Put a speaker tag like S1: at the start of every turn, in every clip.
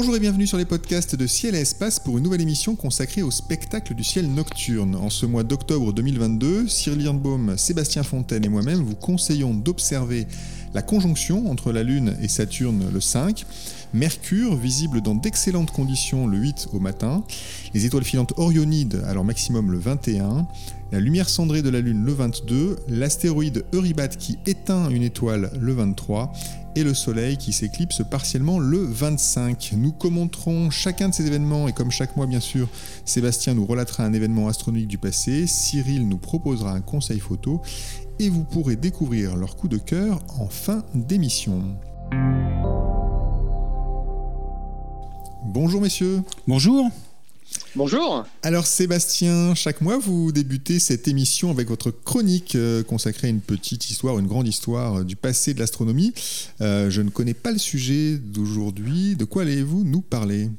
S1: Bonjour et bienvenue sur les podcasts de Ciel et Espace pour une nouvelle émission consacrée au spectacle du ciel nocturne. En ce mois d'octobre 2022, Cyril Lirnbaum, Sébastien Fontaine et moi-même vous conseillons d'observer la conjonction entre la Lune et Saturne le 5, Mercure visible dans d'excellentes conditions le 8 au matin, les étoiles filantes Orionides à leur maximum le 21, la lumière cendrée de la Lune le 22, l'astéroïde Eurybat qui éteint une étoile le 23 et le Soleil qui s'éclipse partiellement le 25. Nous commenterons chacun de ces événements et comme chaque mois bien sûr, Sébastien nous relatera un événement astronomique du passé, Cyril nous proposera un conseil photo et vous pourrez découvrir leur coup de cœur en fin d'émission. Bonjour messieurs.
S2: Bonjour.
S3: Bonjour.
S1: Alors Sébastien, chaque mois vous débutez cette émission avec votre chronique euh, consacrée à une petite histoire, une grande histoire euh, du passé de l'astronomie. Euh, je ne connais pas le sujet d'aujourd'hui. De quoi allez-vous nous parler?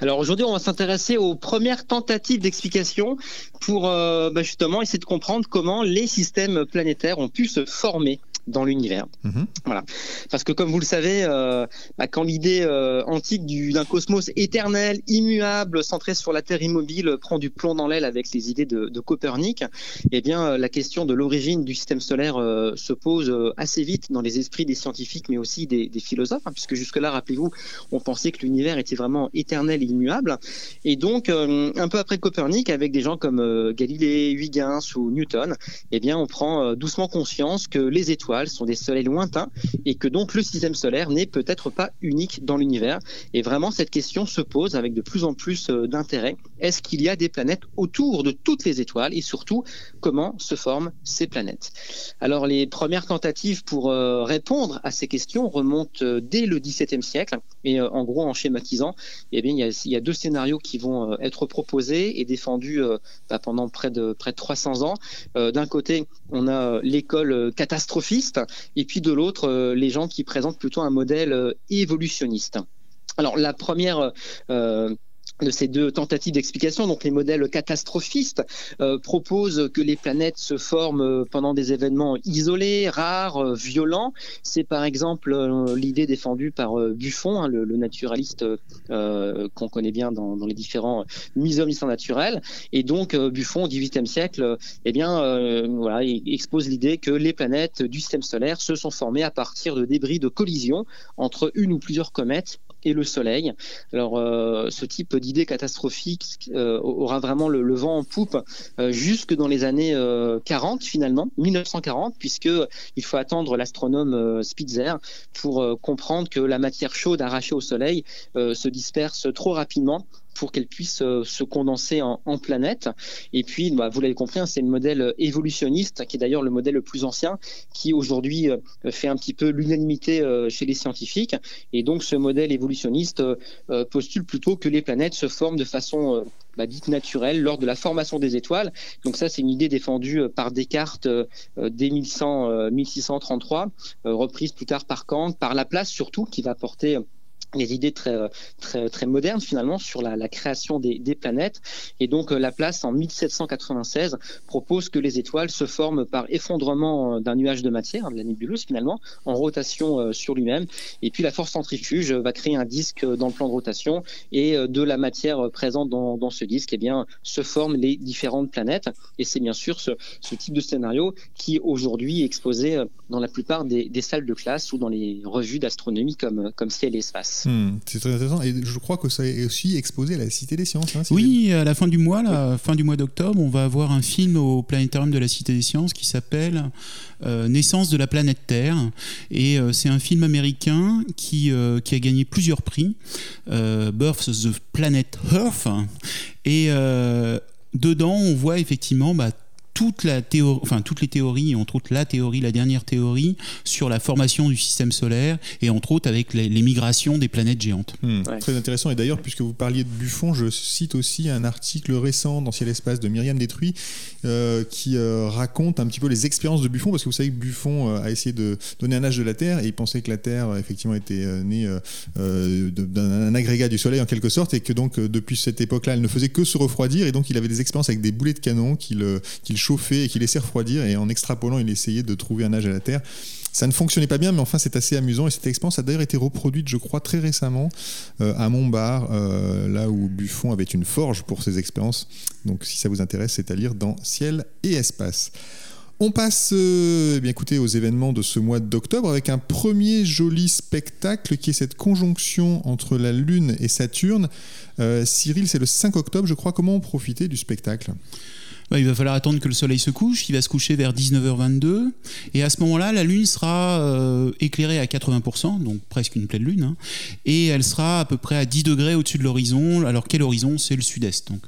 S3: Alors aujourd'hui, on va s'intéresser aux premières tentatives d'explication pour bah, justement essayer de comprendre comment les systèmes planétaires ont pu se former dans l'univers. Mhm. Voilà. Parce que comme vous le savez, euh, bah, quand l'idée euh, antique d'un cosmos éternel, immuable, centré sur la Terre immobile, prend du plomb dans l'aile avec les idées de, de Copernic, eh bien euh, la question de l'origine du système solaire se pose assez vite dans les esprits des scientifiques, mais aussi des, des philosophes, hein, puisque jusque-là, rappelez-vous, on pensait que l'univers était vraiment éternel et immuable. Et donc, un peu après Copernic, avec des gens comme Galilée, Huygens ou Newton, eh bien on prend doucement conscience que les étoiles sont des soleils lointains et que donc le système solaire n'est peut-être pas unique dans l'univers. Et vraiment, cette question se pose avec de plus en plus euh, d'intérêt. Est-ce qu'il y a des planètes autour de toutes les étoiles et surtout, comment se forment ces planètes? Alors, les premières tentatives pour euh, répondre à ces questions remontent euh, dès le XVIIe siècle. Et en gros, en schématisant, eh bien, il, y a, deux scénarios qui vont être proposés et défendus bah, pendant près de, près de 300 ans. D'un côté, on a l'école catastrophiste et puis de l'autre, euh, les gens qui présentent plutôt un modèle euh, évolutionniste. Alors la première euh, de ces deux tentatives d'explication, donc les modèles catastrophistes euh, proposent que les planètes se forment euh, pendant des événements isolés, rares, euh, violents. C'est par exemple l'idée défendue par Buffon, hein, le, naturaliste qu'on connaît bien dans, les différents muséums d'histoire naturelle. Et donc Buffon au XVIIIe siècle, eh bien, voilà, il expose l'idée que les planètes du système solaire se sont formées à partir de débris de collision entre une ou plusieurs comètes et le Soleil. Alors, euh, ce type d'idée catastrophique euh, aura vraiment le, vent en poupe euh, jusque dans les années 40 finalement, 1940, puisque il faut attendre l'astronome Spitzer pour comprendre que la matière chaude arrachée au Soleil se disperse trop rapidement pour qu'elle puisse euh, se condenser en, en planète. Et puis, bah, vous l'avez compris, hein, c'est le modèle évolutionniste, qui est d'ailleurs le modèle le plus ancien, qui aujourd'hui euh, fait un petit peu l'unanimité euh, chez les scientifiques. Et donc, ce modèle évolutionniste postule plutôt que les planètes se forment de façon bah, dite naturelle lors de la formation des étoiles. Donc ça, c'est une idée défendue par Descartes dès 1100, 1633, reprise plus tard par Kant, par Laplace surtout, qui va porter les idées très, très, très modernes finalement sur la, la création des, des, planètes. Et donc euh, Laplace, en 1796, propose que les étoiles se forment par effondrement euh, d'un nuage de matière, de la nébuleuse finalement, en rotation euh, sur lui-même. Et puis la force centrifuge va créer un disque dans le plan de rotation et de la matière présente dans, dans ce disque, eh bien, se forment les différentes planètes. Et c'est bien sûr ce, ce, type de scénario qui aujourd'hui est exposé dans la plupart des, des salles de classe ou dans les revues d'astronomie comme, comme Ciel et Espace.
S1: Hmm, c'est très intéressant. Et je crois que ça est aussi exposé à la Cité des Sciences. Hein,
S2: oui, à la fin du mois, fin du mois d'octobre, on va avoir un film au planétarium de la Cité des Sciences qui s'appelle euh, Naissance de la planète Terre. Et euh, c'est un film américain qui, euh, qui a gagné plusieurs prix. Birth of the Planet Earth. Et dedans, on voit effectivement bah, toute la théorie, enfin toutes les théories, entre autres la théorie, la dernière théorie sur la formation du système solaire et entre autres avec les, migrations des planètes géantes.
S1: Hmm. Très intéressant. Et d'ailleurs, puisque vous parliez de Buffon, je cite aussi un article récent dans Ciel Espace de Myriam Détruit euh, qui euh, raconte un petit peu les expériences de Buffon, parce que vous savez que Buffon euh, a essayé de donner un âge de la Terre et il pensait que la Terre effectivement était née d'un agrégat du Soleil en quelque sorte et que donc depuis cette époque-là, elle ne faisait que se refroidir et donc il avait des expériences avec des boulets de canon qu'il et qu'il laissait refroidir et en extrapolant, il essayait de trouver un âge à la Terre. Ça ne fonctionnait pas bien, mais enfin c'est assez amusant et cette expérience a d'ailleurs été reproduite, je crois, très récemment à Montbar, là où Buffon avait une forge pour ses expériences. Donc si ça vous intéresse, c'est à lire dans Ciel et Espace. On passe euh, eh bien, écoutez, aux événements de ce mois d'octobre avec un premier joli spectacle qui est cette conjonction entre la Lune et Saturne. Euh, Cyril, c'est le 5 octobre, je crois. Comment profiter du spectacle?
S2: Il va falloir attendre que le soleil se couche, il va se coucher vers 19h22, et à ce moment-là, la Lune sera euh, éclairée à 80%, donc presque une pleine Lune, hein, et elle sera à peu près à 10 degrés au-dessus de l'horizon. Alors quel horizon? C'est le sud-est, donc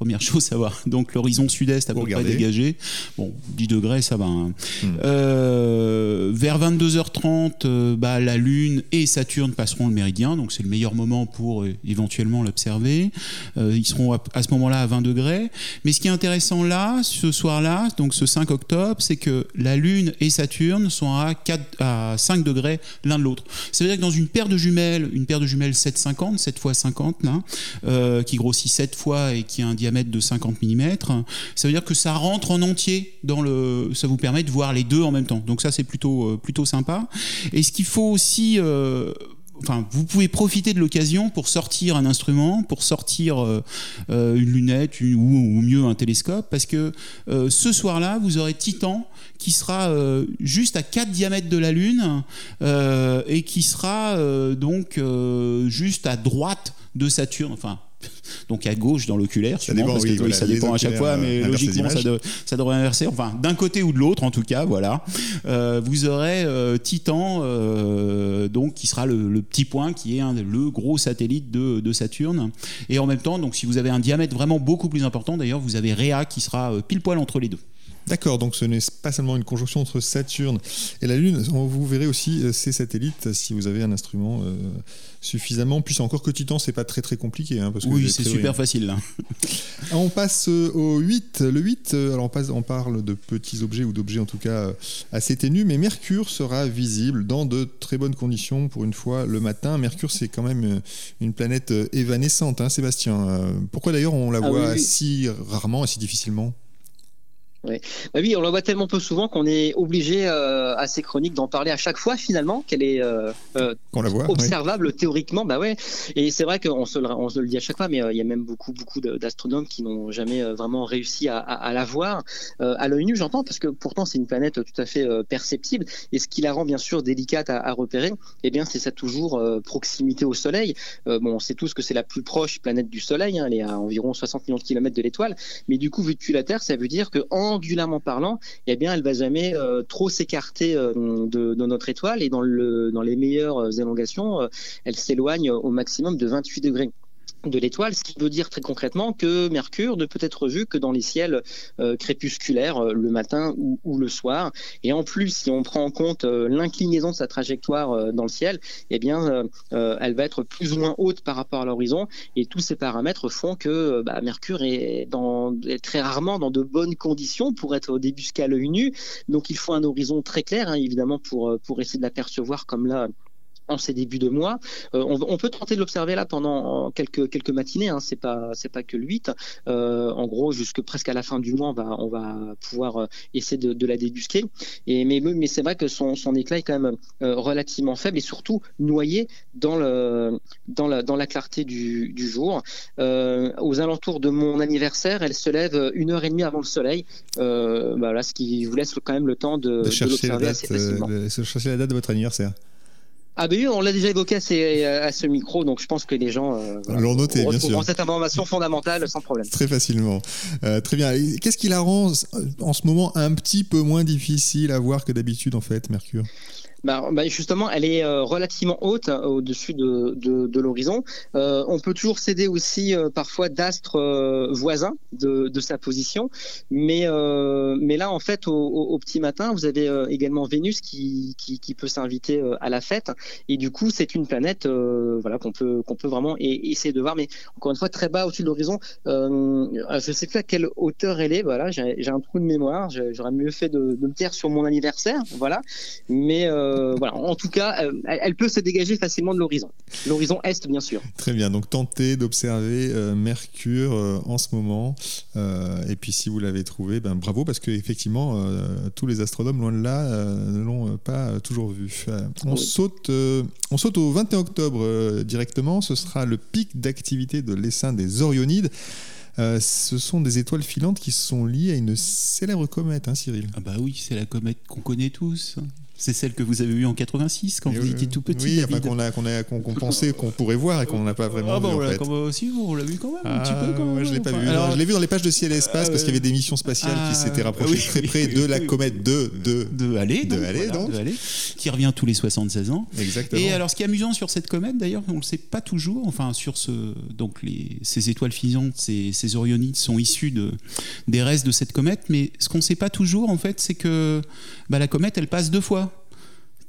S2: Première chose, à voir. Donc l'horizon sud-est à peu près dégagé. Bon, 10 degrés, ça va. Hein. Hmm. Euh, vers 22h30, euh, bah, la Lune et Saturne passeront le méridien, donc c'est le meilleur moment pour euh, éventuellement l'observer. ils seront à, ce moment-là à 20 degrés. Mais ce qui est intéressant là, ce soir-là, donc ce 5 octobre, c'est que la Lune et Saturne sont à, 4, à 5 degrés l'un de l'autre. Ça veut dire que dans une paire de jumelles, une paire de jumelles 750, 7 fois 50, là, qui grossit 7 fois et qui a un diamètre de 50 mm, ça veut dire que ça rentre en entier dans le. Ça vous permet de voir les deux en même temps. Donc ça, c'est plutôt, euh, plutôt sympa. Et ce qu'il faut aussi. Euh, enfin, vous pouvez profiter de l'occasion pour sortir un instrument, pour sortir euh, une lunette ou, mieux un télescope, parce que ce soir-là, vous aurez Titan qui sera juste à 4 diamètres de la Lune et qui sera donc juste à droite de Saturne, enfin donc à gauche dans l'oculaire, ça dépend, ça dépend à chaque fois, mais logiquement ça, devrait inverser. Enfin, d'un côté ou de l'autre, en tout cas, voilà. Euh, vous aurez euh, Titan, euh, donc qui sera le, petit point qui est un, le gros satellite de, de, Saturne. Et en même temps, donc si vous avez un diamètre vraiment beaucoup plus important, d'ailleurs, vous avez Rhea qui sera pile poil entre les deux.
S1: D'accord, donc ce n'est pas seulement une conjonction entre Saturne et la Lune. Vous verrez aussi ces satellites si vous avez un instrument suffisamment puissant. Encore que Titan, c'est pas très très compliqué. Hein,
S2: parce que oui, c'est super facile là.
S1: on passe euh, au 8. Le 8, euh, alors on, passe, on parle de petits objets ou d'objets en tout cas euh, assez ténus, mais Mercure sera visible dans de très bonnes conditions pour une fois le matin. Mercure, c'est quand même une planète évanescente, hein, Sébastien. Pourquoi d'ailleurs on la ah voit si rarement et si difficilement?
S3: Bah oui, on la voit tellement peu souvent qu'on est obligé euh, à ces chroniques d'en parler à chaque fois finalement qu'elle est euh, euh la voit, observable théoriquement. Bah ouais. Et c'est vrai qu'on se, on se le dit à chaque fois, mais euh, il y a même beaucoup beaucoup d'astronomes qui n'ont jamais vraiment réussi à, à, la voir à l'œil nu. J'entends parce que pourtant c'est une planète tout à fait perceptible. Et ce qui la rend bien sûr délicate à, à repérer, eh bien c'est sa toujours proximité au Soleil. bon, on sait tous que c'est la plus proche planète du Soleil. Hein, elle est à environ 60 millions de kilomètres de l'étoile. Mais du coup, vu depuis la Terre, ça veut dire que en angulairement parlant, eh bien, elle va jamais euh, trop s'écarter euh, de, notre étoile. Et dans, dans les meilleures élongations, euh, elle s'éloigne au maximum de 28 degrés de l'étoile, ce qui veut dire très concrètement que Mercure ne peut être vu que dans les ciels euh, crépusculaires euh, le matin ou, le soir. Et en plus, si on prend en compte euh, l'inclinaison de sa trajectoire dans le ciel, eh bien, elle va être plus ou moins haute par rapport à l'horizon. Et tous ces paramètres font que bah, Mercure est, très rarement dans de bonnes conditions pour être débusqué à l'œil nu. Donc, il faut un horizon très clair, hein, évidemment, pour, pour essayer de l'apercevoir comme là en ces débuts de mois. Euh, on, peut tenter de l'observer là pendant quelques, quelques matinées, hein, c'est pas c'est pas que le 8. Euh, en gros, jusque presque à la fin du mois, on va, on va pouvoir euh, essayer de, la débusquer. Et, mais mais c'est vrai que son, son éclat est quand même relativement faible et surtout noyé dans, le, dans, la, dans la clarté du, du jour. aux alentours de mon anniversaire, elle se lève une heure et demie avant le soleil. voilà, ce qui vous laisse quand même le temps de, de, l'observer assez facilement.
S1: De chercher la date de votre anniversaire.
S3: Ah ben oui, on l'a déjà évoqué à, ce micro, donc je pense que les gens euh,
S1: l'ont noté, bien sûr.
S3: cette information fondamentale sans problème.
S1: Très facilement. Euh, très bien. Qu'est-ce qui la rend en ce moment un petit peu moins difficile à voir que d'habitude en fait, Mercure?
S3: Bah, bah, justement, elle est euh, relativement haute hein, au-dessus de, de, l'horizon. Euh, on peut toujours céder aussi euh, parfois d'astres voisins de, de, sa position, mais, mais là, en fait, au, petit matin, vous avez également Vénus qui, qui, peut s'inviter à la fête, et du coup, c'est une planète voilà, qu'on peut, qu'on peut vraiment essayer de voir, mais encore une fois, très bas au-dessus de l'horizon. je ne sais plus à quelle hauteur elle est, voilà, j'ai un trou de mémoire, j'aurais mieux fait de, me taire sur mon anniversaire, voilà, mais voilà, en tout cas, euh, elle peut se dégager facilement de l'horizon. L'horizon est, bien sûr.
S1: Très bien. Donc, tentez d'observer euh, Mercure en ce moment. et puis, si vous l'avez trouvé, ben, bravo, parce qu'effectivement, tous les astronomes, loin de là, ne l'ont pas toujours vu. on, saute, on saute au 21 octobre directement. Ce sera le pic d'activité de l'essaim des Orionides. ce sont des étoiles filantes qui sont liées à une célèbre comète, hein, Cyril?
S2: Ah bah oui, c'est la comète qu'on connaît tous. C'est celle que vous avez vue en 86 quand vous étiez tout petit.
S1: Oui, qu'on a, qu'on a, qu'on pensait qu'on pourrait voir et qu'on n'a pas vraiment ah
S2: vu.
S1: en fait.
S2: aussi, on l'a vu quand même un petit peu. Quand
S1: même, je l'ai pas vu. Alors, je l'ai vu dans les pages de ciel et espace parce qu'il y avait des missions spatiales qui ah, s'étaient rapprochées très près de la comète de de
S2: de Halley,
S1: de Halley, donc,
S2: qui revient tous les 76 ans.
S1: Exactement.
S2: Et alors, ce qui est amusant sur cette comète, d'ailleurs, on le sait pas toujours. Enfin, sur ce, donc les ces étoiles filantes, ces, ces Orionides sont issus de des restes de cette comète, mais ce qu'on sait pas toujours, en fait, c'est que bah, la comète, elle passe deux fois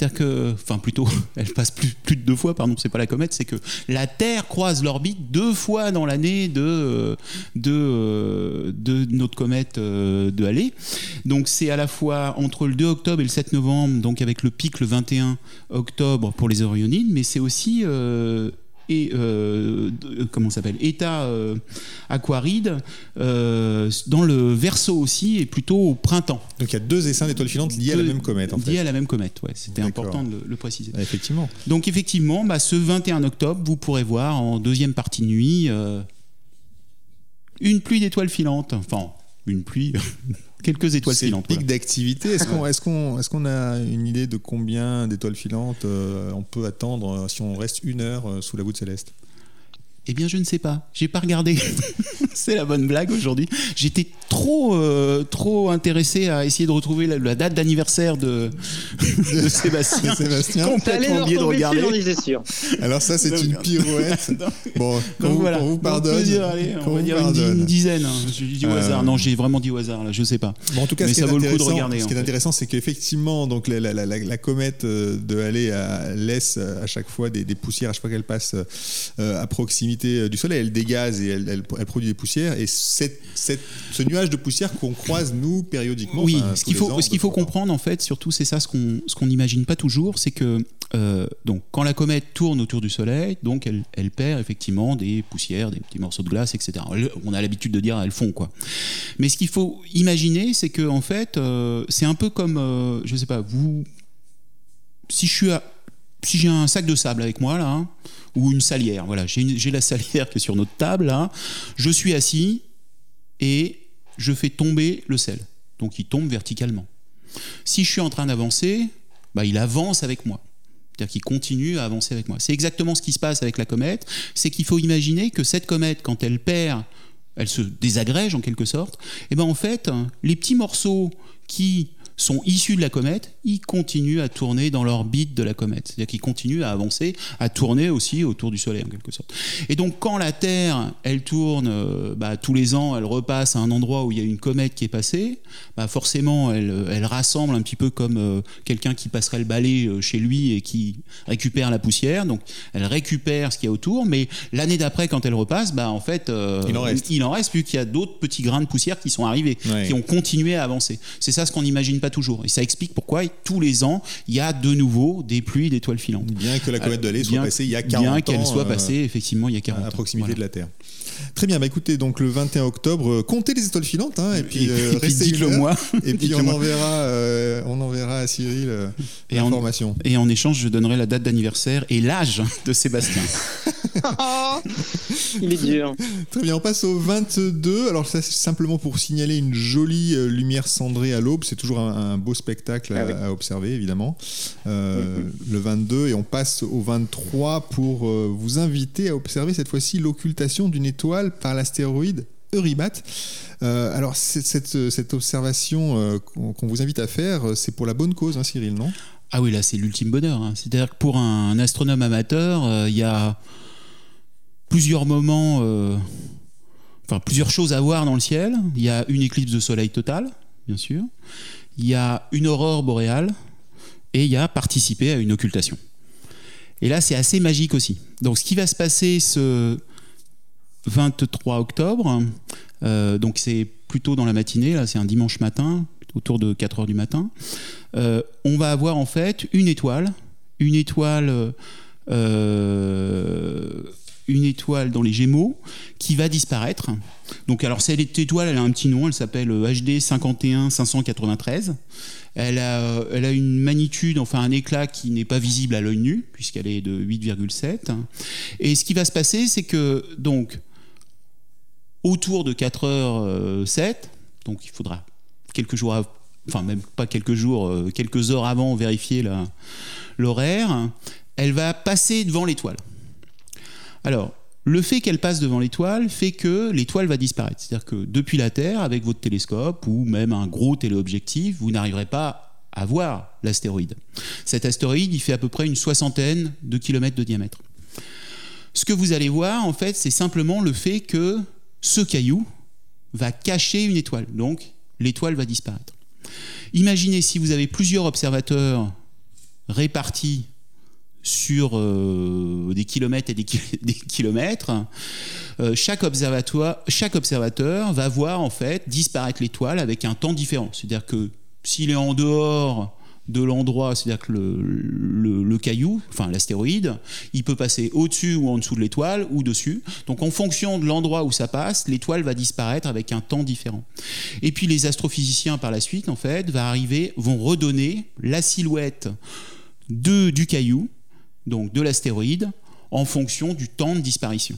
S2: c'est-à-dire que, enfin plutôt, elle passe plus, plus de deux fois, pardon, c'est pas la comète, c'est que la Terre croise l'orbite deux fois dans l'année de, de, de notre comète euh, de Halley. Donc c'est à la fois entre le 2 octobre et le 7 novembre, donc avec le pic le 21 octobre pour les Orionides, mais c'est aussi euh, et euh, comment s'appelle état euh, aquaride euh, dans le verso aussi et plutôt au printemps.
S1: Donc il y a deux essaims d'étoiles filantes liés à la même comète en
S2: fait. Liés à la même comète, ouais, c'était important de le, préciser.
S1: Ah, effectivement.
S2: Donc effectivement, bah, ce 21 octobre, vous pourrez voir en deuxième partie de nuit une pluie d'étoiles filantes. Enfin, une pluie. quelques étoiles filantes.
S1: pic d'activité. Est-ce qu'on est qu'on est qu'on a une idée de combien d'étoiles filantes euh, on peut attendre euh, si on reste une heure euh, sous la voûte céleste?
S2: Eh bien, je ne sais pas. J'ai pas regardé. c'est la bonne blague aujourd'hui. J'étais trop, euh, trop intéressé à essayer de retrouver la, date d'anniversaire de, de Sébastien.
S1: Sébastien.
S2: Complètement oublié de regarder.
S3: sûr.
S1: Alors ça, c'est une pirouette. bon, quand vous, voilà. vous pardonne. On,
S2: dire, allez, on va dire une, dizaine. Hein. Je dis au hasard. Non, j'ai vraiment dit au hasard. Là, je sais pas.
S1: Bon, en tout cas, Mais ça vaut le coup de regarder. Ce qui est intéressant, c'est qu'effectivement, donc la, la, la, comète euh, de Halley laisse à chaque fois des, des poussières à chaque fois qu'elle passe euh, à proximité euh, du Soleil, elle dégaze et elle, produit des poussières. Et cette, ce nuage de poussière qu'on croise, nous, périodiquement.
S2: Oui, ce qu'il faut, ce qu'il faut comprendre, en fait, surtout, c'est ça ce qu'on ce qu'on n'imagine pas toujours, c'est que euh, donc, quand la comète tourne autour du Soleil, donc elle, elle, perd effectivement des poussières, des petits morceaux de glace, etc. On a l'habitude de dire elles font quoi. Mais ce qu'il faut imaginer, c'est que en fait, euh, c'est un peu comme, je sais pas, vous, si je suis à, si j'ai un sac de sable avec moi là, hein, ou une salière, voilà, j'ai la salière qui est sur notre table là, je suis assis et je fais tomber le sel. Donc il tombe verticalement. Si je suis en train d'avancer, bah, il avance avec moi. C'est-à-dire qu'il continue à avancer avec moi. C'est exactement ce qui se passe avec la comète. C'est qu'il faut imaginer que cette comète, quand elle perd, elle se désagrège en quelque sorte, et ben en fait, les petits morceaux qui sont issus de la comète, ils continuent à tourner dans l'orbite de la comète. C'est-à-dire qu'ils continuent à avancer, à tourner aussi autour du Soleil en quelque sorte. Et donc quand la Terre, elle tourne, euh, bah, tous les ans, elle repasse à un endroit où il y a une comète qui est passée, bah, forcément, elle, elle, rassemble un petit peu comme euh, quelqu'un qui passerait le balai euh, chez lui et qui récupère la poussière. Donc elle récupère ce qu'il y a autour, mais l'année d'après, quand elle repasse, bah, en fait,
S1: il en reste,
S2: il en reste vu qu'il y a d'autres petits grains de poussière qui sont arrivés, qui ont continué à avancer. C'est ça ce qu'on n'imagine pas toujours. Et ça explique pourquoi tous les ans, il y a de nouveau des pluies d'étoiles filantes.
S1: Bien que la comète de Halley soit passée il y a 40
S2: ans.
S1: Bien
S2: qu'elle soit euh, passée effectivement il y a 40 ans.
S1: À proximité de la Terre. Très bien, bah écoutez, donc le 21 octobre, euh, comptez les étoiles filantes, hein, et puis,
S2: euh, le moi.
S1: Et puis on enverra, on enverra à Cyril l'information.
S2: Et en échange, je donnerai la date d'anniversaire et l'âge de Sébastien.
S3: Il est dur.
S1: Très bien, on passe au 22. Alors ça, c'est simplement pour signaler une jolie lumière cendrée à l'aube. C'est toujours un, beau spectacle ah à, observer, évidemment. Euh, le 22 et on passe au 23 pour euh, vous inviter à observer cette fois-ci l'occultation d'une étoile par l'astéroïde Eurybat. Euh, alors cette, cette, observation qu'on vous invite à faire, c'est pour la bonne cause, hein, Cyril, non?
S2: Ah oui, là, c'est l'ultime bonheur. Hein. C'est-à-dire que pour un, astronome amateur, euh, il y a plusieurs moments, euh, enfin plusieurs choses à voir dans le ciel. Il y a une éclipse de soleil totale, bien sûr. Il y a une aurore boréale et il y a participer à une occultation. Et là, c'est assez magique aussi. Donc, ce qui va se passer ce 23 octobre, euh, donc c'est plutôt dans la matinée, là, c'est un dimanche matin, autour de 4 heures du matin, euh, on va avoir en fait une étoile, une étoile, euh, une étoile dans les Gémeaux qui va disparaître. Donc alors cette étoile, elle a un petit nom, elle s'appelle HD 51 593. Elle a, elle a une magnitude, enfin un éclat qui n'est pas visible à l'œil nu, puisqu'elle est de 8,7. Et ce qui va se passer, c'est que donc autour de 4 h 7, donc il faudra quelques jours, enfin même pas quelques jours, euh, quelques heures avant vérifier l'horaire, elle va passer devant l'étoile. Alors, le fait qu'elle passe devant l'étoile fait que l'étoile va disparaître. C'est-à-dire que depuis la Terre, avec votre télescope ou même un gros téléobjectif, vous n'arriverez pas à voir l'astéroïde. Cet astéroïde, il fait à peu près une soixantaine de kilomètres de diamètre. Ce que vous allez voir, en fait, c'est simplement le fait que ce caillou va cacher une étoile. Donc, l'étoile va disparaître. Imaginez si vous avez plusieurs observateurs répartis sur euh, des kilomètres et des, kilomètres, euh, chaque, observateur va voir en fait disparaître l'étoile avec un temps différent. C'est-à-dire que s'il est en dehors de l'endroit, c'est-à-dire que le, caillou, enfin l'astéroïde, il peut passer au-dessus ou en dessous de l'étoile ou dessus. Donc en fonction de l'endroit où ça passe, l'étoile va disparaître avec un temps différent. Et puis les astrophysiciens par la suite, en fait, vont redonner la silhouette de, du caillou, donc de l'astéroïde, en fonction du temps de disparition.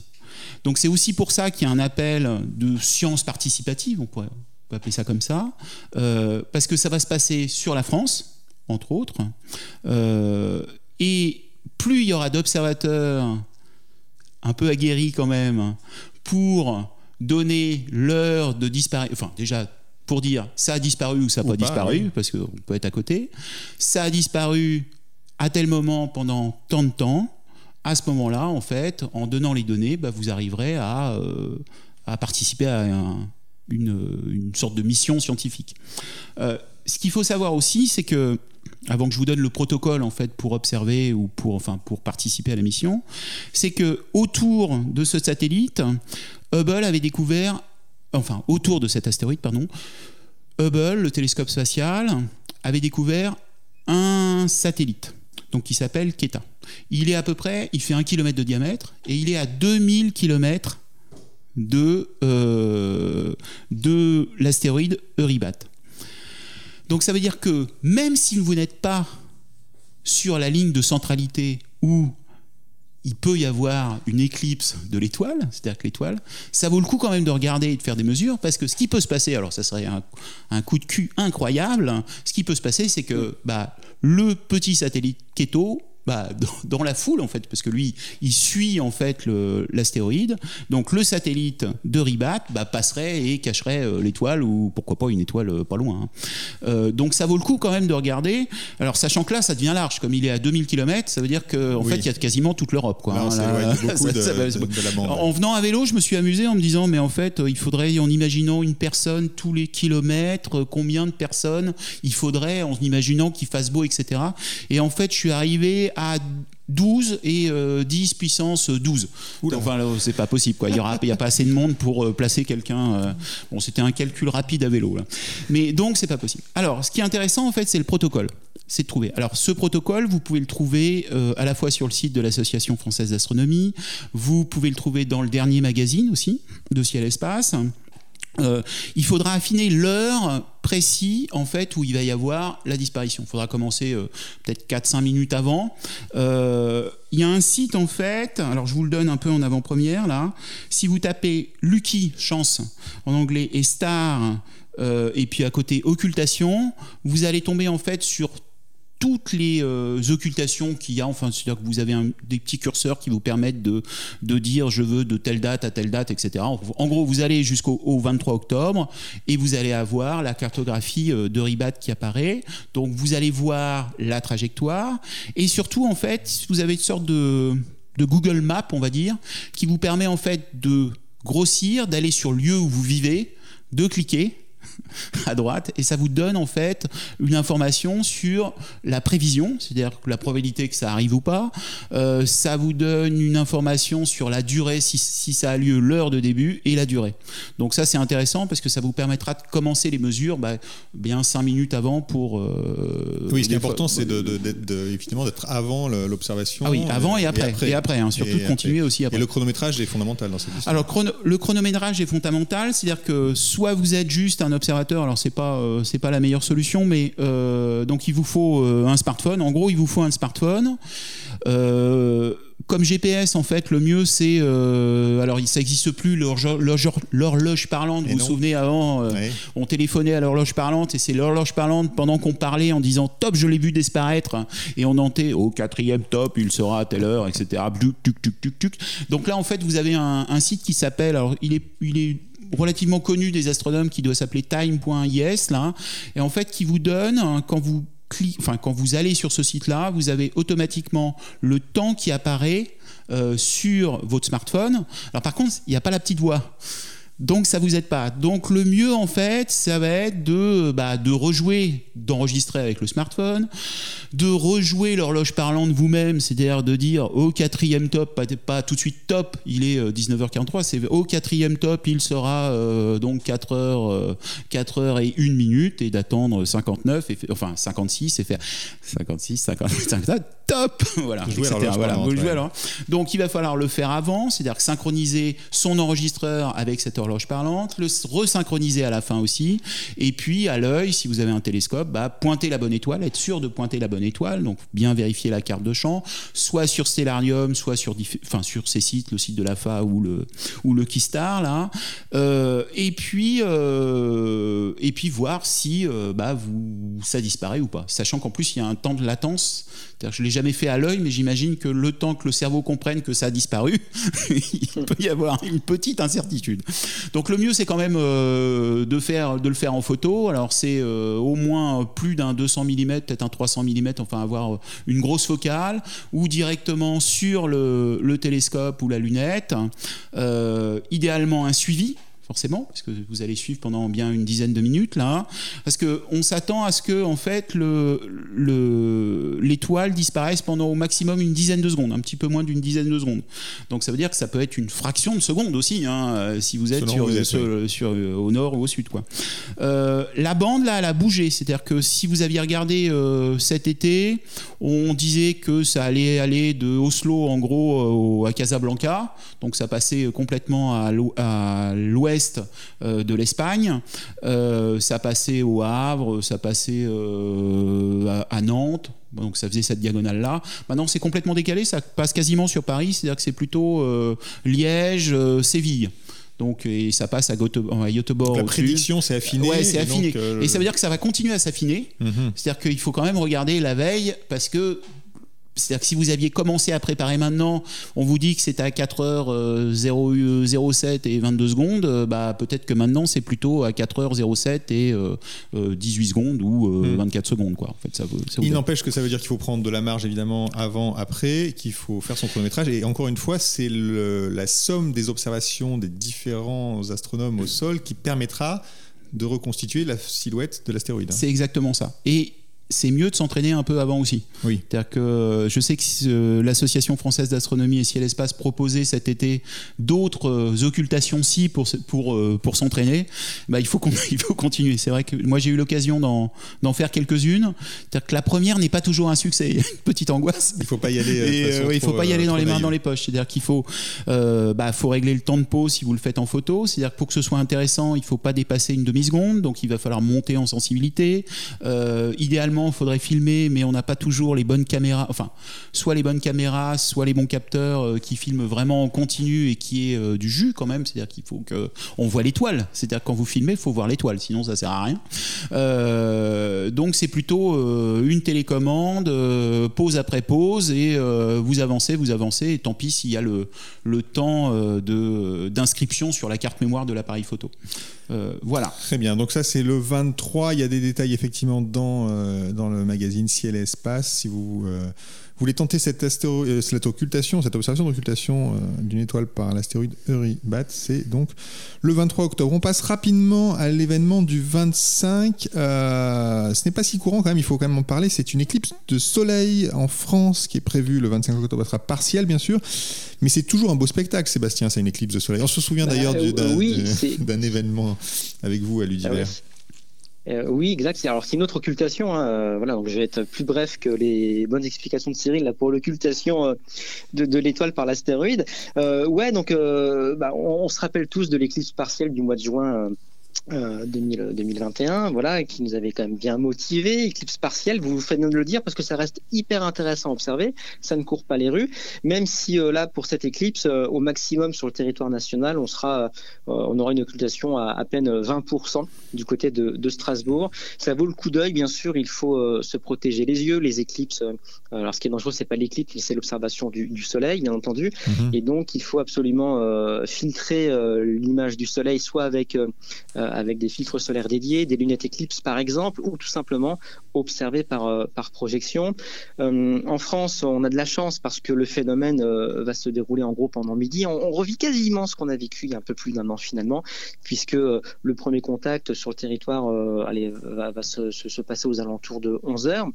S2: Donc c'est aussi pour ça qu'il y a un appel de science participative, on pourrait, appeler ça comme ça, euh, parce que ça va se passer sur la France, entre autres. Euh, et plus il y aura d'observateurs un peu aguerris quand même pour donner l'heure de disparition, enfin déjà pour dire ça a disparu ou ça n'a pas, disparu, parce qu'on peut être à côté, ça a disparu à tel moment pendant tant de temps, à ce moment-là, en fait, en donnant les données, bah, vous arriverez à, euh, participer à une, une, sorte de mission scientifique. Euh, ce qu'il faut savoir aussi, c'est que avant que je vous donne le protocole en fait pour observer ou pour enfin pour participer à la mission, c'est que autour de ce satellite, Hubble avait découvert enfin autour de cet astéroïde pardon, Hubble, le télescope spatial, avait découvert un satellite donc qui s'appelle Keta. Il est à peu près, il fait un kilomètre de diamètre et il est à 2000 km de, euh, de l'astéroïde Euribat. Donc ça veut dire que même si vous n'êtes pas sur la ligne de centralité où il peut y avoir une éclipse de l'étoile, c'est-à-dire que l'étoile, ça vaut le coup quand même de regarder et de faire des mesures, parce que ce qui peut se passer, alors ça serait un, coup de cul incroyable, ce qui peut se passer, c'est que bah, le petit satellite Keto bah, dans, la foule en fait, parce que lui, il suit en fait l'astéroïde. Donc le satellite de Ribat bah, passerait et cacherait euh, l'étoile ou pourquoi pas une étoile euh, pas loin. Hein. Euh, donc ça vaut le coup quand même de regarder. Alors sachant que là, ça devient large, comme il est à 2000 km, ça veut dire qu'en en fait, il y a quasiment toute l'Europe. En venant à vélo, je me suis amusé en me disant, mais en fait, il faudrait, en imaginant une personne tous les kilomètres, combien de personnes il faudrait, en imaginant qu'il fasse beau, etc. Et en fait, je suis arrivé à 12 et 10 euh, puissance 12. Enfin, c'est pas possible. Quoi. Il n'y a, a pas assez de monde pour euh, placer quelqu'un. Euh, bon, c'était un calcul rapide à vélo. Là. Mais donc, c'est pas possible. Alors, ce qui est intéressant, en fait, c'est le protocole. C'est de trouver. Alors, ce protocole, vous pouvez le trouver à la fois sur le site de l'Association française d'astronomie, vous pouvez le trouver dans le dernier magazine aussi, de Ciel Espace. Euh, il faudra affiner l'heure précise en fait où il va y avoir la disparition. Il faudra commencer euh, peut-être 4-5 minutes avant. Euh, il y a un site en fait, alors je vous le donne un peu en avant-première là. Si vous tapez Lucky, chance en anglais, et Star, et puis à côté occultation, vous allez tomber en fait sur toutes les euh, occultations qu'il y a. Enfin, c'est-à-dire que vous avez des petits curseurs qui vous permettent de, de dire je veux de telle date à telle date, etc. En, gros, vous allez jusqu'au 23 octobre et vous allez avoir la cartographie euh, de Ribat qui apparaît. Donc, vous allez voir la trajectoire et surtout, en fait, vous avez une sorte de, de Google Map, on va dire, qui vous permet en fait de grossir, d'aller sur le lieu où vous vivez, de cliquer à droite et ça vous donne en fait une information sur la prévision, c'est-à-dire la probabilité que ça arrive ou pas. Euh, ça vous donne une information sur la durée, si, ça a lieu, l'heure de début et la durée. Donc ça c'est intéressant parce que ça vous permettra de commencer les mesures bah, bien cinq minutes avant pour...
S1: Euh, oui, ce qui est important c'est d'être avant l'observation.
S2: Ah oui, avant et après. Et après, hein, surtout de continuer aussi après.
S1: Et le chronométrage est fondamental dans cette histoire.
S2: Alors le chronométrage est fondamental, c'est-à-dire que soit vous êtes juste un observateur, alors c'est pas euh, c'est pas la meilleure solution, mais euh, donc il vous faut euh, un smartphone. En gros, il vous faut un smartphone. comme GPS, en fait, le mieux c'est. alors, ça n'existe plus, l'horloge parlante. vous vous souvenez, avant, on téléphonait à l'horloge parlante et c'est l'horloge parlante pendant qu'on parlait en disant top, je l'ai vu disparaître. Et on entendait au quatrième top, il sera à telle heure, etc. Donc là, en fait, vous avez un, un site qui s'appelle. Alors, il est, il est relativement connu des astronomes qui doit s'appeler time.is là, et en fait qui vous donne hein, quand vous Enfin, quand vous allez sur ce site-là, vous avez automatiquement le temps qui apparaît euh, sur votre smartphone. Alors par contre, il n'y a pas la petite voix. Donc ça vous aide pas. Donc le mieux en fait, ça va être de, bah, de rejouer, d'enregistrer avec le smartphone, de rejouer l'horloge parlante vous-même, c'est-à-dire de dire au quatrième top, pas, pas, tout de suite top, il est 19h43, euh, c'est au quatrième top, il sera euh, donc 4 h 4 heures et 1 minute et d'attendre 59, et, enfin 56 et faire 56, 55, top, voilà, voilà, Donc il va falloir le faire avant, c'est-à-dire synchroniser son enregistreur avec cette horloge parlante, le resynchroniser à la fin aussi, et puis à l'œil, si vous avez un télescope, bah, pointer la bonne étoile, être sûr de pointer la bonne étoile, donc bien vérifier la carte de champ, soit sur Stellarium, soit sur, enfin, sur ces sites, le site de l'AFA ou le, ou le Keystar, là, euh, et, puis, euh, et puis voir si euh, bah, vous, ça disparaît ou pas, sachant qu'en plus il y a un temps de latence je ne l'ai jamais fait à l'œil, mais j'imagine que le temps que le cerveau comprenne que ça a disparu, il peut y avoir une petite incertitude. Donc le mieux, c'est quand même euh, de, faire, de le faire en photo. Alors c'est euh, au moins plus d'un 200 mm, peut-être un 300 mm, enfin avoir une grosse focale, ou directement sur le, télescope ou la lunette. Euh, idéalement un suivi forcément, parce que vous allez suivre pendant bien une dizaine de minutes là, parce que on s'attend à ce que en fait le l'étoile disparaisse pendant au maximum une dizaine de secondes, un petit peu moins d'une dizaine de secondes. Donc ça veut dire que ça peut être une fraction de seconde aussi, hein, si vous êtes, sur, sur, au nord ou au sud quoi. Euh, la bande là, elle a bougé, c'est-à-dire que si vous aviez regardé euh, cet été, on disait que ça allait aller de Oslo en gros euh, à Casablanca, donc ça passait complètement à l'ouest euh, de l'Espagne. Euh, ça passait au Havre, ça passait euh, à, Nantes. Donc ça faisait cette diagonale-là. Maintenant, c'est complètement décalé, ça passe quasiment sur Paris, c'est-à-dire que c'est plutôt Liège, Séville. Donc, et ça passe à, Göteborg.
S1: La prédiction s'est affinée.
S2: Ouais, c'est affiné. Et, ça veut dire que ça va continuer à s'affiner. Mhm. C'est-à-dire qu'il faut quand même regarder la veille parce que c'est-à-dire que si vous aviez commencé à préparer maintenant, on vous dit que c'est à 4h07 et 22 secondes, euh, bah, peut-être que maintenant c'est plutôt à 4h07 et 18 secondes ou 24 hmm. secondes. Quoi. En fait, ça,
S1: Il n'empêche que ça veut dire qu'il faut prendre de la marge évidemment avant, après, qu'il faut faire son chronométrage. Et encore une fois, c'est la somme des observations des différents astronomes au sol qui permettra de reconstituer la silhouette de l'astéroïde.
S2: C'est exactement ça. Et c'est mieux de s'entraîner un peu avant aussi.
S1: Oui.
S2: C'est-à-dire que euh, je sais que euh, l'Association française d'astronomie et ciel-espace proposait cet été d'autres euh, occultations si pour, pour, pour s'entraîner. Bah, il, faut il faut continuer. C'est vrai que moi j'ai eu l'occasion d'en faire quelques-unes. C'est-à-dire que la première n'est pas toujours un succès. Il y a une petite angoisse.
S1: Il ne faut pas y aller.
S2: il faut pas y aller dans les mains dans les poches. C'est-à-dire qu'il faut, bah, faut régler le temps de pause si vous le faites en photo. C'est-à-dire que pour que ce soit intéressant, il ne faut pas dépasser une demi-seconde. Donc il va falloir monter en sensibilité. idéalement il faudrait filmer, mais on n'a pas toujours les bonnes caméras, enfin, soit les bonnes caméras, soit les bons capteurs qui filment vraiment en continu et qui est du jus quand même. C'est-à-dire qu'il faut que on voit l'étoile. C'est-à-dire quand vous filmez, il faut voir l'étoile, sinon ça sert à rien. donc c'est plutôt une télécommande, pause après pause, et vous avancez, vous avancez, et tant pis s'il y a le, le temps d'inscription sur la carte mémoire de l'appareil photo. Euh, voilà.
S1: Très bien. Donc ça, c'est le 23. Il y a des détails effectivement dans, euh, dans le magazine Ciel et Espace. Si vous euh, voulez tenter cette, cette occultation, cette observation d'occultation d'une étoile par l'astéroïde Eurybat, c'est donc le 23 octobre. On passe rapidement à l'événement du 25. ce n'est pas si courant quand même, il faut quand même en parler. C'est une éclipse de soleil en France qui est prévue le 25 octobre. Elle sera partielle, bien sûr. Mais c'est toujours un beau spectacle, Sébastien, c'est une éclipse de soleil. On se souvient bah, d'ailleurs d'un événement avec vous à l'Udivers.
S3: Ah euh, oui, exact. Alors c'est une autre occultation. Hein. Euh, voilà, donc je vais être plus bref que les bonnes explications de Cyril là pour l'occultation euh, de, l'étoile par l'astéroïde. ouais, donc bah, on, se rappelle tous de l'éclipse partielle du mois de juin 2021, euh, voilà, qui nous avait quand même bien motivé. Éclipse partielle, vous vous faites de le dire parce que ça reste hyper intéressant à observer. Ça ne court pas les rues, même si euh, là pour cette éclipse, euh, au maximum sur le territoire national, on sera, on aura une occultation à à peine 20% du côté de, Strasbourg. Ça vaut le coup d'œil, bien sûr. Il faut se protéger les yeux. Les éclipses, alors ce qui est dangereux, c'est pas l'éclipse, c'est l'observation du, soleil, bien entendu. Mhm. Et donc il faut absolument filtrer l'image du soleil, soit avec avec des filtres solaires dédiés, des lunettes Eclipse par exemple, ou tout simplement observer par, euh, par projection. Euh, en France, on a de la chance parce que le phénomène euh, va se dérouler en gros pendant midi. On, revit quasiment ce qu'on a vécu il y a un peu plus d'un an finalement, puisque le premier contact sur le territoire va, se, se, passer aux alentours de 11 heures.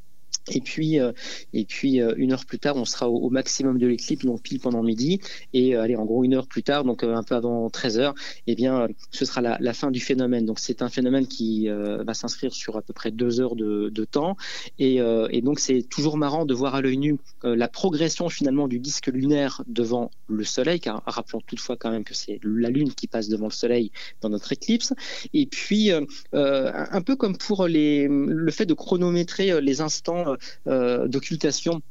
S3: Et puis, euh, et puis euh, une heure plus tard, on sera au, maximum de l'éclipse, donc pile pendant midi. Et euh, allez, en gros, une heure plus tard, donc un peu avant 13 heures, eh bien, ce sera la, fin du phénomène. Donc, c'est un phénomène qui va s'inscrire sur à peu près deux heures de, temps. Et, et donc, c'est toujours marrant de voir à l'œil nu la progression finalement du disque lunaire devant le Soleil, car rappelons toutefois quand même que c'est la Lune qui passe devant le Soleil dans notre éclipse. Et puis, un peu comme pour les, le fait de chronométrer les instants euh, d'occultation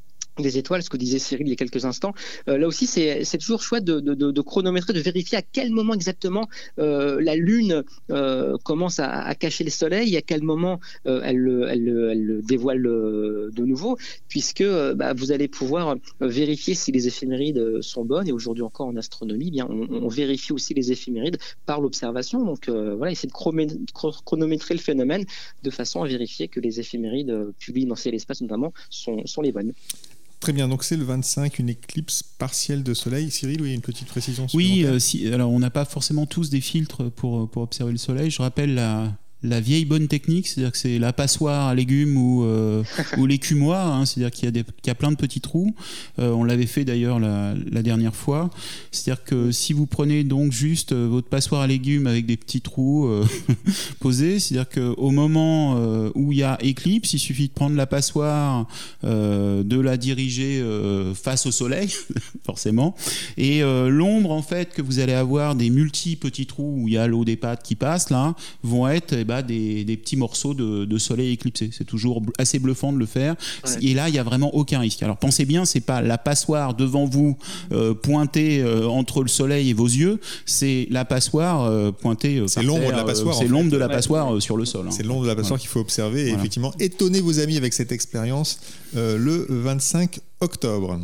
S3: des étoiles, ce que disait Cyril il y a quelques instants. Euh, là aussi, c'est toujours chouette de, chronométrer, de vérifier à quel moment exactement euh, la Lune euh, commence à, cacher les soleils, à quel moment elle, elle, dévoile de nouveau, puisque bah, vous allez pouvoir vérifier si les éphémérides sont bonnes. Et aujourd'hui encore en astronomie, eh bien on, vérifie aussi les éphémérides par l'observation. Donc voilà, essayer de chronométrer le phénomène de façon à vérifier que les éphémérides publiées dans l'espace notamment sont les bonnes.
S1: Très bien, donc c'est le 25, une éclipse partielle de soleil. Cyril, oui, une petite précision
S2: Oui, euh, si, alors on n'a pas forcément tous des filtres pour, pour observer le soleil. Je rappelle la, la vieille bonne technique, c'est-à-dire que c'est la passoire à légumes ou, euh, ou l'écumoire, hein, c'est-à-dire qu'il y, a y a plein de petits trous. Euh, on l'avait fait d'ailleurs la, dernière fois. C'est-à-dire que si vous prenez donc juste euh, votre passoire à légumes avec des petits trous posés, c'est-à-dire qu'au moment où il y a éclipse, il suffit de prendre la passoire, de la diriger face au soleil, forcément, et l'ombre en fait que vous allez avoir des multi petits trous où il y a l'eau des pâtes qui passe là, vont être des, petits morceaux de, soleil éclipsé. C'est toujours assez bluffant de le faire. Et là, il n'y a vraiment aucun risque. Alors pensez bien, c'est pas la passoire devant vous euh, pointée euh, entre le soleil et vos yeux, c'est la passoire euh, pointée.
S1: c'est l'ombre de la passoire.
S2: c'est l'ombre de la passoire sur le sol. Hein.
S1: C'est l'ombre de la passoire qu'il faut observer et effectivement étonner vos amis avec cette expérience le 25 octobre.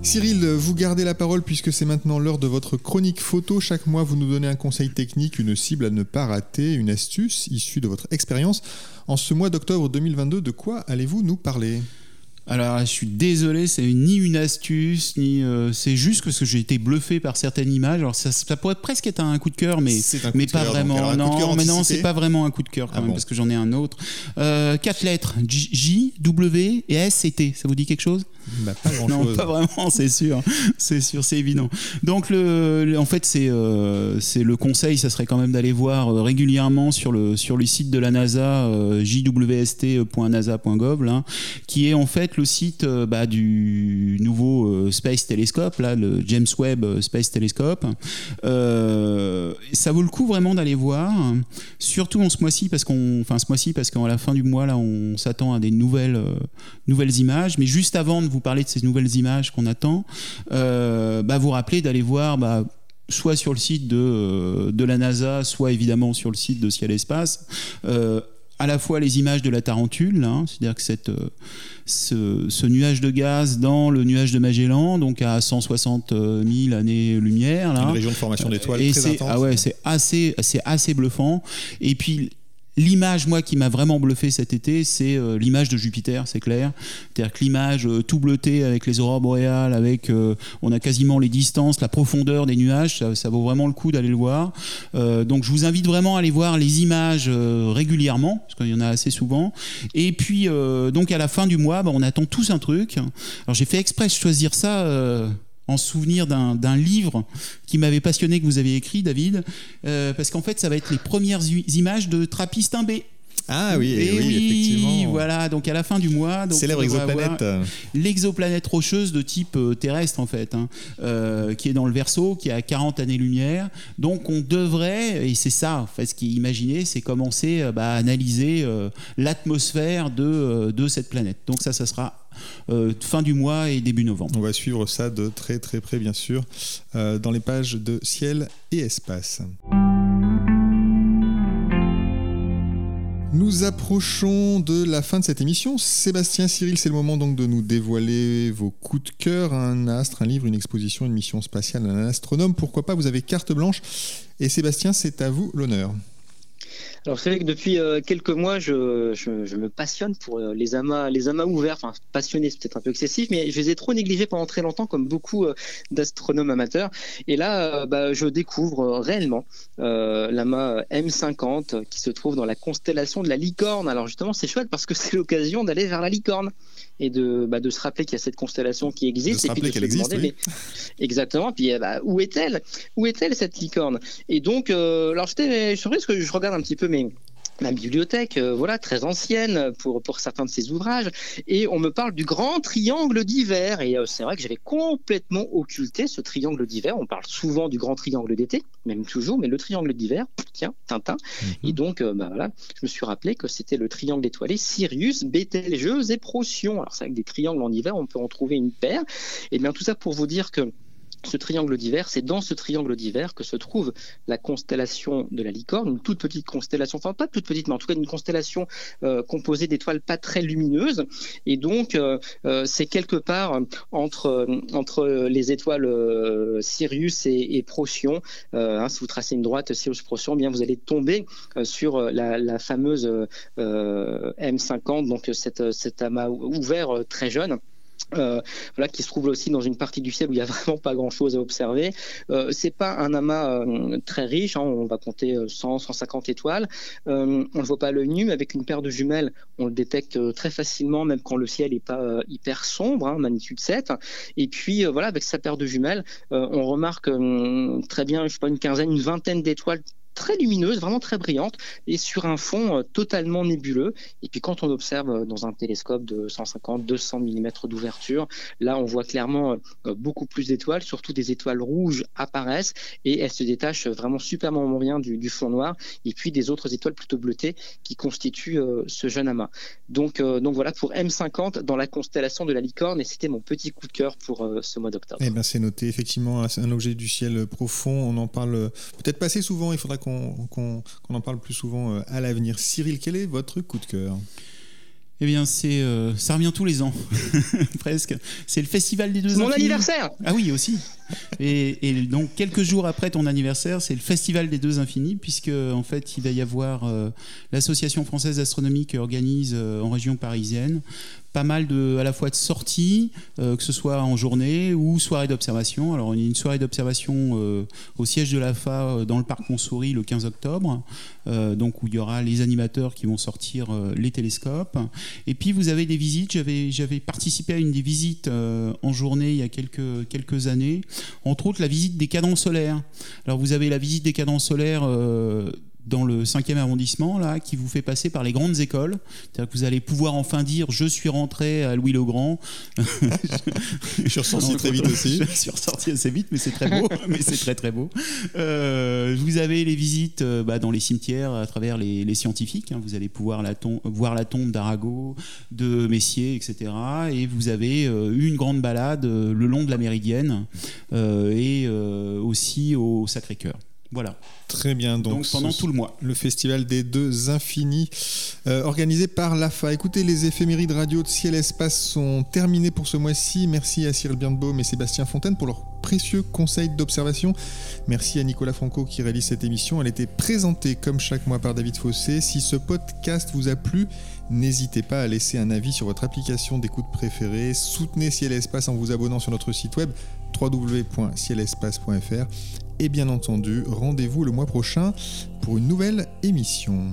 S1: Cyril, vous gardez la parole puisque c'est maintenant l'heure de votre chronique photo. Chaque mois, vous nous donnez un conseil technique, une cible à ne pas rater, une astuce issue de votre expérience. En ce mois d'octobre 2022, de quoi allez-vous nous parler?
S2: Alors, je suis désolé, c'est ni une astuce, ni euh, c'est juste parce que j'ai été bluffé par certaines images. Alors, ça, pourrait presque être un coup de cœur, mais mais pas vraiment. non, mais non, c'est pas vraiment un coup de cœur quand ah même parce que j'en ai un autre. Euh, quatre lettres J, W et S et T. Ça vous dit quelque chose?
S1: Bah, pas grand
S2: non, pas vraiment, c'est sûr, c'est sûr, c'est évident. Donc, le, en fait, c'est euh, c'est le conseil, ça serait quand même d'aller voir régulièrement sur le sur le site de la NASA jwst.nasa.gov, qui est en fait le site bah, du nouveau Space Telescope, là, le James Webb Space Telescope. ça vaut le coup vraiment d'aller voir, surtout en ce mois-ci, parce qu'on, enfin ce mois-ci, parce qu'à la fin du mois, là, on s'attend à des nouvelles, nouvelles images. Mais juste avant de vous parler de ces nouvelles images qu'on attend, bah, vous rappelez d'aller voir bah, soit sur le site de, euh, de, la NASA, soit évidemment sur le site de Ciel Espace, euh, à la fois les images de la tarentule, hein, c'est-à-dire que cette, euh, ce, nuage de gaz dans le nuage de Magellan, donc à 160 000 années-lumière.
S1: Une région de formation d'étoiles très intense.
S2: Ah ouais, c'est assez, assez bluffant. Et puis L'image, moi, qui m'a vraiment bluffé cet été, c'est euh, l'image de Jupiter, c'est clair. C'est-à-dire que l'image euh, tout bleutée avec les aurores boréales, avec, euh, on a quasiment les distances, la profondeur des nuages, ça, vaut vraiment le coup d'aller le voir. donc, je vous invite vraiment à aller voir les images régulièrement, parce qu'il y en a assez souvent. Et puis, donc, à la fin du mois, bah, on attend tous un truc. Alors, j'ai fait exprès de choisir ça en souvenir d'un livre qui m'avait passionné que vous avez écrit, David, euh, parce qu'en fait, ça va être les premières images de Trappiste 1B.
S1: Ah oui, et oui, effectivement.
S2: Voilà, donc à la fin du mois. Donc
S1: Célèbre exoplanète.
S2: L'exoplanète rocheuse de type euh, terrestre, en fait, hein, euh, qui est dans le verso, qui a 40 années-lumière. Donc on devrait, et c'est ça, en fait, ce qui est imaginé, c'est commencer bah, à analyser l'atmosphère de, de cette planète. Donc ça, ça sera euh, fin du mois et début novembre.
S1: On va suivre ça de très très près, bien sûr, euh, dans les pages de Ciel et Espace. Nous approchons de la fin de cette émission. Sébastien Cyril, c'est le moment donc de nous dévoiler vos coups de cœur, un astre, un livre, une exposition, une mission spatiale, un astronome. Pourquoi pas, vous avez carte blanche. Et Sébastien, c'est à vous l'honneur.
S3: Alors c'est vrai que depuis euh, quelques mois, je, je, me passionne pour euh, les amas, les amas ouverts. Enfin, passionné, c'est peut-être un peu excessif, mais je les ai trop négligés pendant très longtemps, comme beaucoup euh, d'astronomes amateurs. Et là, bah, je découvre réellement l'amas M50 qui se trouve dans la constellation de la licorne. Alors justement, c'est chouette parce que c'est l'occasion d'aller vers la licorne et de, bah, de se rappeler qu'il y a cette constellation qui existe.
S1: et puis qu'elle existe. mais...
S3: Exactement. Puis bah, où est-elle? Où est-elle cette licorne? Et donc, alors j'étais surpris parce que je regarde un petit peu mes ma bibliothèque, euh, voilà, très ancienne pour, pour certains de ses ouvrages, et on me parle du grand triangle d'hiver, et euh, c'est vrai que j'avais complètement occulté ce triangle d'hiver, on parle souvent du grand triangle d'été, même toujours, mais le triangle d'hiver, tiens, Tintin, mhm. et donc, euh, bah, voilà, je me suis rappelé que c'était le triangle étoilé Sirius, Bételgeuse et Procyon, alors c'est avec des triangles en hiver, on peut en trouver une paire, et bien tout ça pour vous dire que ce triangle d'hiver, c'est dans ce triangle d'hiver que se trouve la constellation de la licorne, une toute petite constellation, enfin pas toute petite, mais en tout cas une constellation euh, composée d'étoiles pas très lumineuses. Et donc, euh, euh, c'est quelque part entre, entre les étoiles Sirius et, Procyon. Hein, si vous tracez une droite Sirius-Procyon, eh vous allez tomber sur la, fameuse M50, donc cet amas ouvert très jeune. Euh, voilà, qui se trouve aussi dans une partie du ciel où il n'y a vraiment pas grand-chose à observer. Euh, c'est pas un amas euh, très riche, hein, on va compter 100, 150 étoiles. on ne le voit pas à l'œil nu, mais avec une paire de jumelles, on le détecte très facilement, même quand le ciel n'est pas hyper sombre, hein, magnitude 7. Et puis voilà, avec sa paire de jumelles, on remarque très bien, je sais pas, une quinzaine, une vingtaine d'étoiles très lumineuse, vraiment très brillante, et sur un fond euh, totalement nébuleux. Et puis quand on observe euh, dans un télescope de 150-200 mm d'ouverture, là on voit clairement euh, beaucoup plus d'étoiles, surtout des étoiles rouges apparaissent, et elles se détachent vraiment superbement bien du, du fond noir, et puis des autres étoiles plutôt bleutées qui constituent ce jeune amas. Donc, donc voilà pour M50 dans la constellation de la licorne, et c'était mon petit coup de cœur pour ce mois d'octobre.
S1: Eh bien c'est noté, effectivement, un objet du ciel profond, on en parle peut-être pas assez souvent, il faudra qu'on qu'on en parle plus souvent euh, à l'avenir. Cyril, quel est votre coup de cœur?
S2: Eh bien, c'est euh, ça revient tous les ans, presque. C'est le festival des deux.
S3: Mon anniversaire.
S2: Ah oui, aussi. Et, donc quelques jours après ton anniversaire, c'est le festival des deux infinis, puisque en fait, il va y avoir euh, l'association française d'astronomie qui organise en région parisienne pas mal de, à la fois de sorties, euh, que ce soit en journée ou soirée d'observation. Alors, y a une soirée d'observation euh, au siège de l'AFA euh, dans le parc Montsouris le 15 octobre, donc où il y aura les animateurs qui vont sortir les télescopes. Et puis, vous avez des visites. J'avais, j'avais participé à une des visites en journée il y a quelques, quelques années, entre autres la visite des cadrans solaires. Alors, vous avez la visite des cadrans solaires dans le 5e arrondissement, là, qui vous fait passer par les grandes écoles. C'est-à-dire que vous allez pouvoir enfin dire Je suis rentré à Louis-le-Grand.
S1: je suis ressorti très vite aussi.
S2: Je suis ressorti assez vite, mais c'est très beau. mais c'est très très beau. Euh, vous avez les visites euh, bah, dans les cimetières à travers les, scientifiques. Hein. Vous allez pouvoir la voir la tombe d'Arago, de Messier, etc. Et vous avez euh, une grande balade le long de la Méridienne et aussi au Sacré-Cœur. Voilà.
S1: Très bien.
S2: Donc, pendant tout le mois.
S1: Le festival des deux infinis, euh, organisé par l'AFA. Écoutez, les éphémérides radio de Ciel Espace sont terminées pour ce mois-ci. Merci à Cyril Birnbaum et Sébastien Fontaine pour leurs précieux conseils d'observation. Merci à Nicolas Franco qui réalise cette émission. Elle était présentée comme chaque mois par David Fossé. Si ce podcast vous a plu, n'hésitez pas à laisser un avis sur votre application d'écoute préférée. Soutenez Ciel Espace en vous abonnant sur notre site web www.cielespace.fr. Et bien entendu, rendez-vous le mois prochain pour une nouvelle émission.